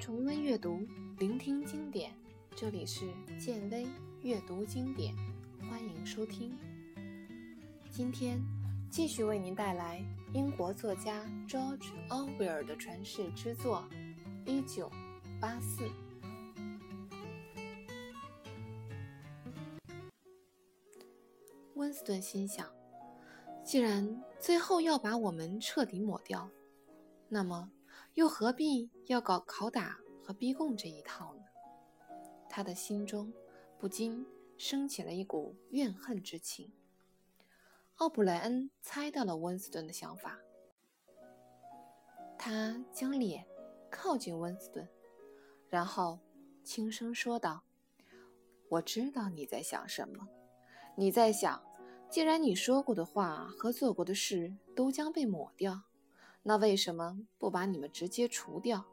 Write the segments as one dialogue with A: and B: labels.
A: 重温阅读，聆听经典。这里是建威阅读经典，欢迎收听。今天继续为您带来英国作家 George Orwell 的传世之作《一九八四》。温斯顿心想：既然最后要把我们彻底抹掉，那么又何必要搞拷打和逼供这一套呢？他的心中不禁升起了一股怨恨之情。奥布莱恩猜到了温斯顿的想法，他将脸靠近温斯顿，然后轻声说道：“我知道你在想什么。你在想，既然你说过的话和做过的事都将被抹掉。”那为什么不把你们直接除掉？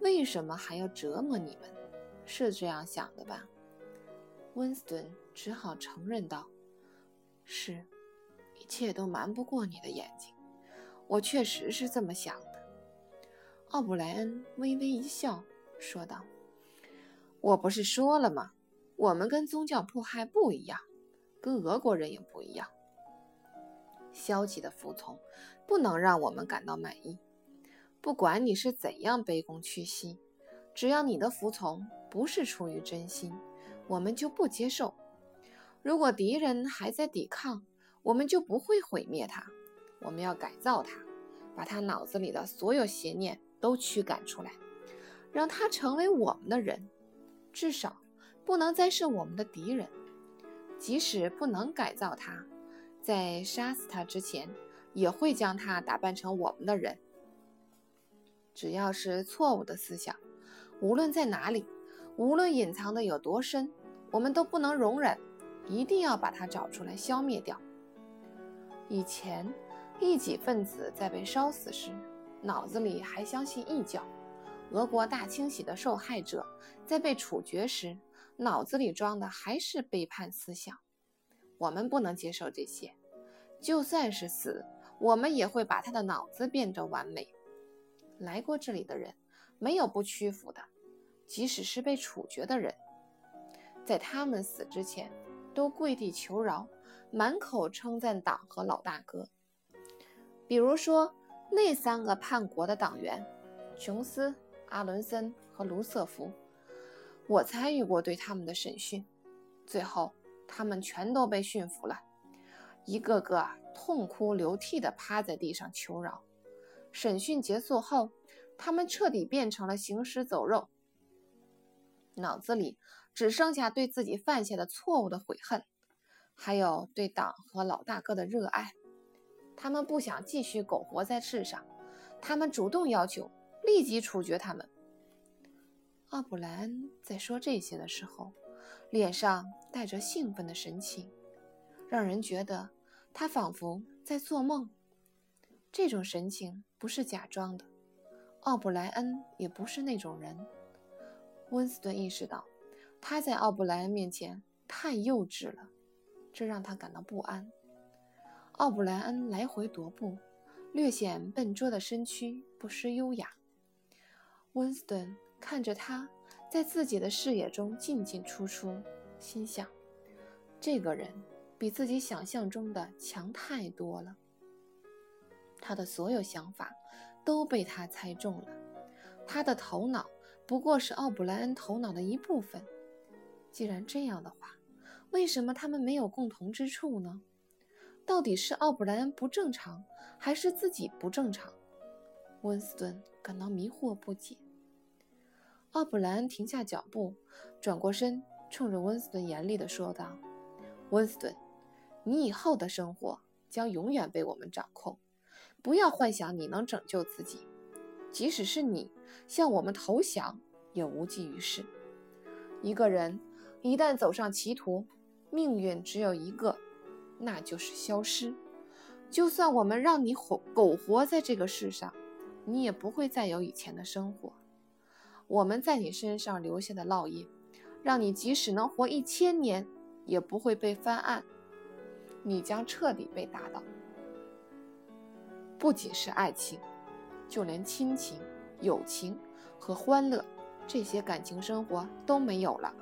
A: 为什么还要折磨你们？是这样想的吧？温斯顿只好承认道：“是，一切都瞒不过你的眼睛。我确实是这么想的。”奥布莱恩微微一笑，说道：“我不是说了吗？我们跟宗教迫害不一样，跟俄国人也不一样。”消极的服从不能让我们感到满意。不管你是怎样卑躬屈膝，只要你的服从不是出于真心，我们就不接受。如果敌人还在抵抗，我们就不会毁灭他。我们要改造他，把他脑子里的所有邪念都驱赶出来，让他成为我们的人。至少不能再是我们的敌人。即使不能改造他。在杀死他之前，也会将他打扮成我们的人。只要是错误的思想，无论在哪里，无论隐藏的有多深，我们都不能容忍，一定要把它找出来，消灭掉。以前，异己分子在被烧死时，脑子里还相信异教；俄国大清洗的受害者在被处决时，脑子里装的还是背叛思想。我们不能接受这些，就算是死，我们也会把他的脑子变得完美。来过这里的人，没有不屈服的，即使是被处决的人，在他们死之前，都跪地求饶，满口称赞党和老大哥。比如说那三个叛国的党员，琼斯、阿伦森和卢瑟福，我参与过对他们的审讯，最后。他们全都被驯服了，一个个痛哭流涕地趴在地上求饶。审讯结束后，他们彻底变成了行尸走肉，脑子里只剩下对自己犯下的错误的悔恨，还有对党和老大哥的热爱。他们不想继续苟活在世上，他们主动要求立即处决他们。奥布兰在说这些的时候。脸上带着兴奋的神情，让人觉得他仿佛在做梦。这种神情不是假装的，奥布莱恩也不是那种人。温斯顿意识到他在奥布莱恩面前太幼稚了，这让他感到不安。奥布莱恩来回踱步，略显笨拙的身躯不失优雅。温斯顿看着他。在自己的视野中进进出出，心想：这个人比自己想象中的强太多了。他的所有想法都被他猜中了。他的头脑不过是奥布莱恩头脑的一部分。既然这样的话，为什么他们没有共同之处呢？到底是奥布莱恩不正常，还是自己不正常？温斯顿感到迷惑不解。奥布莱恩停下脚步，转过身，冲着温斯顿严厉地说道：“温斯顿，你以后的生活将永远被我们掌控。不要幻想你能拯救自己，即使是你向我们投降，也无济于事。一个人一旦走上歧途，命运只有一个，那就是消失。就算我们让你活苟活在这个世上，你也不会再有以前的生活。”我们在你身上留下的烙印，让你即使能活一千年，也不会被翻案。你将彻底被打倒。不仅是爱情，就连亲情、友情和欢乐，这些感情生活都没有了，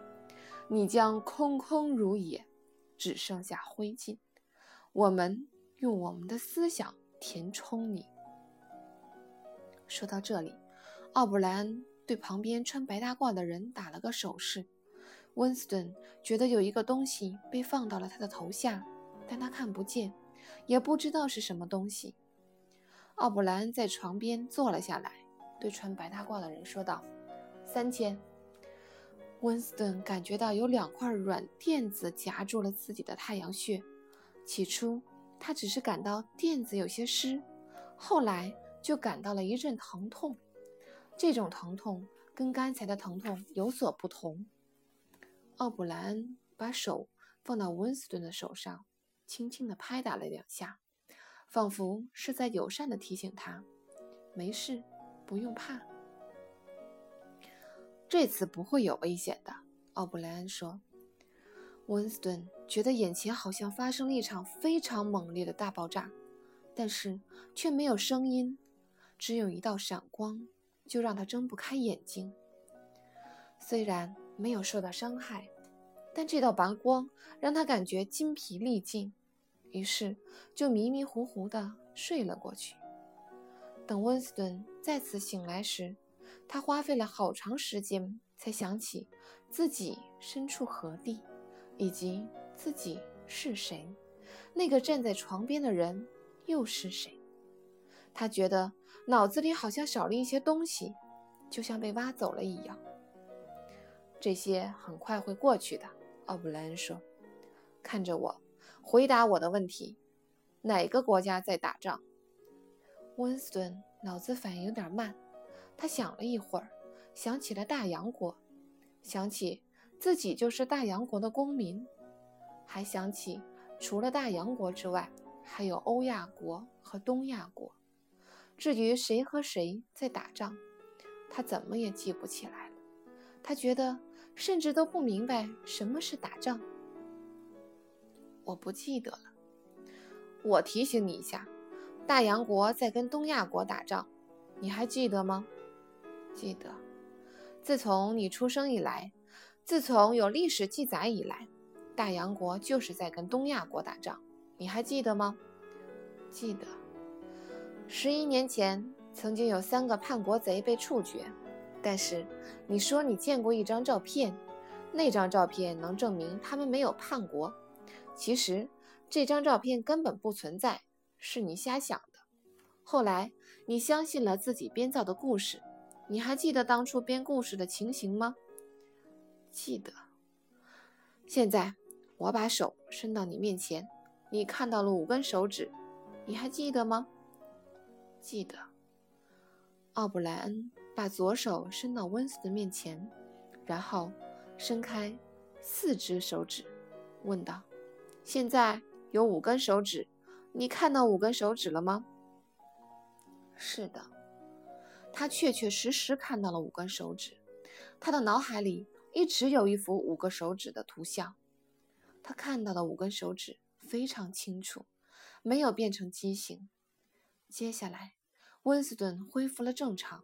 A: 你将空空如也，只剩下灰烬。我们用我们的思想填充你。说到这里，奥布莱恩对旁边穿白大褂的人打了个手势。温斯顿觉得有一个东西被放到了他的头下，但他看不见，也不知道是什么东西。奥布莱恩在床边坐了下来，对穿白大褂的人说道：“三千。”温斯顿感觉到有两块软垫子夹住了自己的太阳穴。起初，他只是感到垫子有些湿，后来。就感到了一阵疼痛，这种疼痛跟刚才的疼痛有所不同。奥布莱恩把手放到温斯顿的手上，轻轻地拍打了两下，仿佛是在友善地提醒他：“没事，不用怕，这次不会有危险的。”奥布莱恩说。温斯顿觉得眼前好像发生了一场非常猛烈的大爆炸，但是却没有声音。只有一道闪光，就让他睁不开眼睛。虽然没有受到伤害，但这道白光让他感觉筋疲力尽，于是就迷迷糊糊地睡了过去。等温斯顿再次醒来时，他花费了好长时间才想起自己身处何地，以及自己是谁，那个站在床边的人又是谁。他觉得。脑子里好像少了一些东西，就像被挖走了一样。这些很快会过去的，奥布莱恩说。看着我，回答我的问题：哪个国家在打仗？温斯顿脑子反应有点慢，他想了一会儿，想起了大洋国，想起自己就是大洋国的公民，还想起除了大洋国之外，还有欧亚国和东亚国。至于谁和谁在打仗，他怎么也记不起来了。他觉得甚至都不明白什么是打仗。我不记得了。我提醒你一下，大洋国在跟东亚国打仗，你还记得吗？记得。自从你出生以来，自从有历史记载以来，大洋国就是在跟东亚国打仗，你还记得吗？记得。十一年前，曾经有三个叛国贼被处决，但是你说你见过一张照片，那张照片能证明他们没有叛国。其实这张照片根本不存在，是你瞎想的。后来你相信了自己编造的故事，你还记得当初编故事的情形吗？记得。现在我把手伸到你面前，你看到了五根手指，你还记得吗？记得，奥布莱恩把左手伸到温斯的面前，然后伸开四只手指，问道：“现在有五根手指，你看到五根手指了吗？”“是的。”他确确实实看到了五根手指。他的脑海里一直有一幅五个手指的图像，他看到的五根手指非常清楚，没有变成畸形。接下来。温斯顿恢复了正常，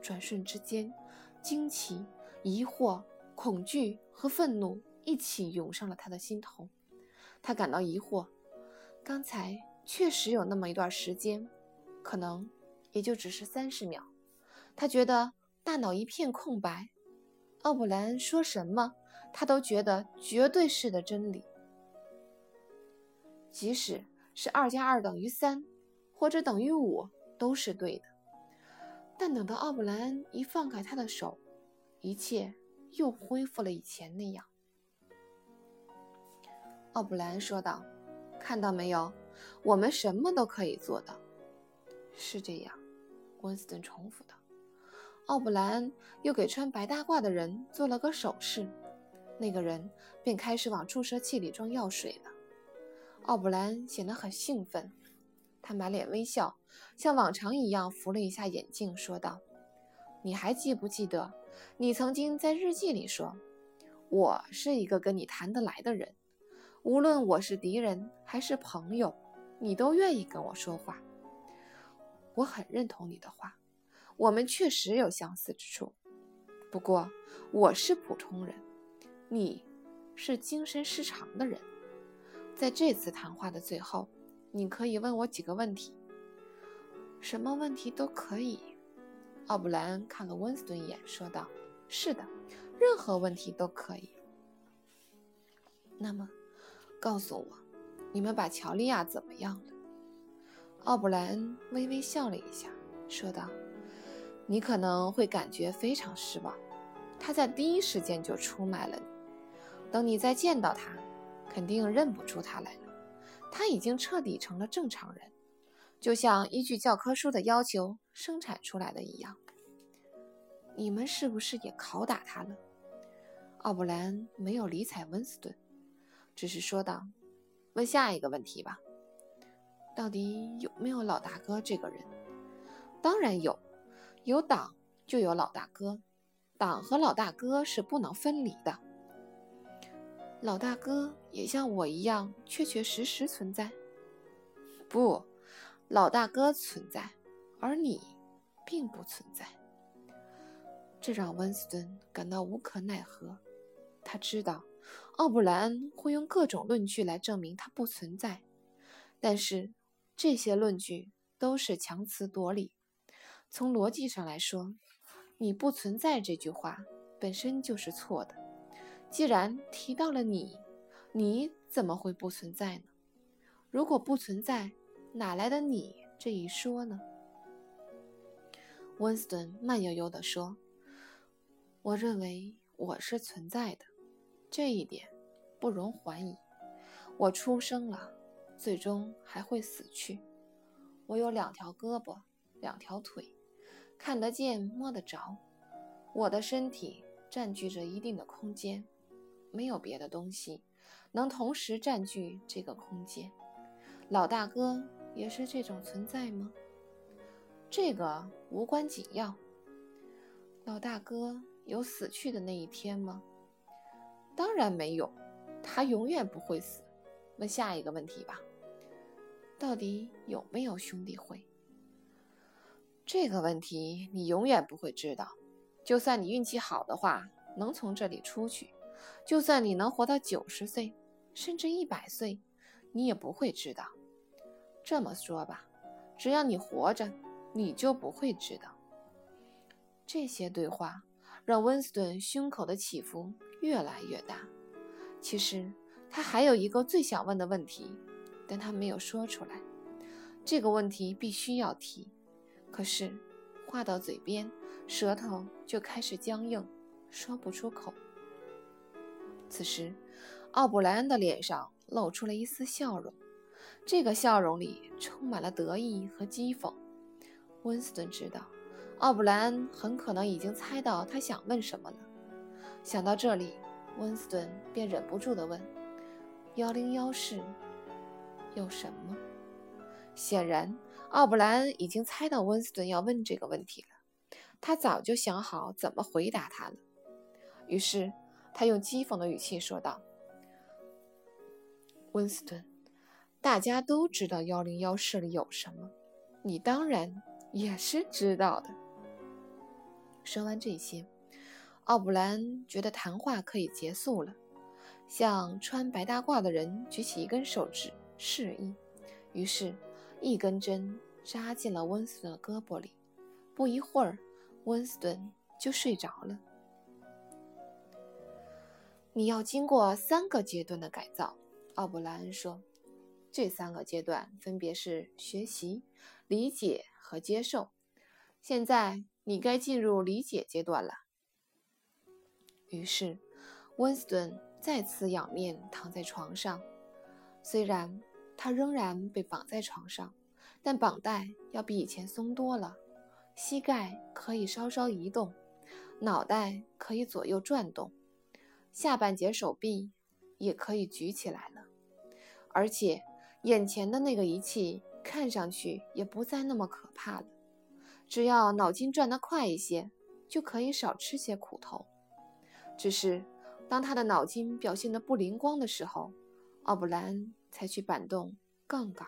A: 转瞬之间，惊奇、疑惑、恐惧和愤怒一起涌上了他的心头。他感到疑惑，刚才确实有那么一段时间，可能也就只是三十秒。他觉得大脑一片空白，奥布莱恩说什么，他都觉得绝对是的真理，即使是二加二等于三，或者等于五。都是对的，但等到奥布莱恩一放开他的手，一切又恢复了以前那样。奥布莱恩说道：“看到没有，我们什么都可以做到。”是这样，温斯顿重复道。奥布莱恩又给穿白大褂的人做了个手势，那个人便开始往注射器里装药水了。奥布莱恩显得很兴奋。他满脸微笑，像往常一样扶了一下眼镜，说道：“你还记不记得，你曾经在日记里说，我是一个跟你谈得来的人，无论我是敌人还是朋友，你都愿意跟我说话。我很认同你的话，我们确实有相似之处。不过我是普通人，你是精神失常的人。在这次谈话的最后，你可以问我几个问题。什么问题都可以。奥布莱恩看了温斯顿一眼，说道：“是的，任何问题都可以。”那么，告诉我，你们把乔利亚怎么样了？奥布莱恩微微笑了一下，说道：“你可能会感觉非常失望。他在第一时间就出卖了你。等你再见到他，肯定认不出他来了。他已经彻底成了正常人。”就像依据教科书的要求生产出来的一样，你们是不是也拷打他了？奥布兰没有理睬温斯顿，只是说道：“问下一个问题吧，到底有没有老大哥这个人？当然有，有党就有老大哥，党和老大哥是不能分离的。老大哥也像我一样确确实实存在？不。”老大哥存在，而你并不存在，这让温斯顿感到无可奈何。他知道奥布莱恩会用各种论据来证明他不存在，但是这些论据都是强词夺理。从逻辑上来说，“你不存在”这句话本身就是错的。既然提到了你，你怎么会不存在呢？如果不存在，哪来的你这一说呢？温斯顿慢悠悠地说：“我认为我是存在的，这一点不容怀疑。我出生了，最终还会死去。我有两条胳膊，两条腿，看得见、摸得着。我的身体占据着一定的空间，没有别的东西能同时占据这个空间。老大哥。”也是这种存在吗？这个无关紧要。老大哥有死去的那一天吗？当然没有，他永远不会死。问下一个问题吧。到底有没有兄弟会？这个问题你永远不会知道。就算你运气好的话，能从这里出去；就算你能活到九十岁，甚至一百岁，你也不会知道。这么说吧，只要你活着，你就不会知道。这些对话让温斯顿胸口的起伏越来越大。其实他还有一个最想问的问题，但他没有说出来。这个问题必须要提，可是话到嘴边，舌头就开始僵硬，说不出口。此时，奥布莱恩的脸上露出了一丝笑容。这个笑容里充满了得意和讥讽。温斯顿知道，奥布莱恩很可能已经猜到他想问什么了。想到这里，温斯顿便忍不住地问：“幺零幺室有什么？”显然，奥布莱恩已经猜到温斯顿要问这个问题了。他早就想好怎么回答他了。于是，他用讥讽的语气说道：“温斯顿。”大家都知道幺零幺室里有什么，你当然也是知道的。说完这些，奥布莱恩觉得谈话可以结束了，向穿白大褂的人举起一根手指示意。于是，一根针扎进了温斯顿的胳膊里。不一会儿，温斯顿就睡着了。你要经过三个阶段的改造，奥布莱恩说。这三个阶段分别是学习、理解和接受。现在你该进入理解阶段了。于是，温斯顿再次仰面躺在床上。虽然他仍然被绑在床上，但绑带要比以前松多了，膝盖可以稍稍移动，脑袋可以左右转动，下半截手臂也可以举起来了，而且。眼前的那个仪器看上去也不再那么可怕了，只要脑筋转得快一些，就可以少吃些苦头。只是当他的脑筋表现得不灵光的时候，奥布莱恩才去扳动杠杆。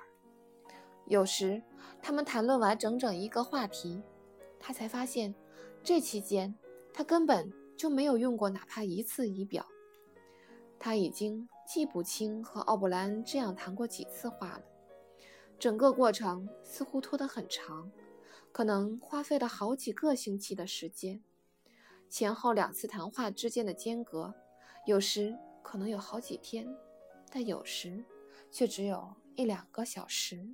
A: 有时他们谈论完整整一个话题，他才发现这期间他根本就没有用过哪怕一次仪表。他已经记不清和奥布兰这样谈过几次话了。整个过程似乎拖得很长，可能花费了好几个星期的时间。前后两次谈话之间的间隔，有时可能有好几天，但有时却只有一两个小时。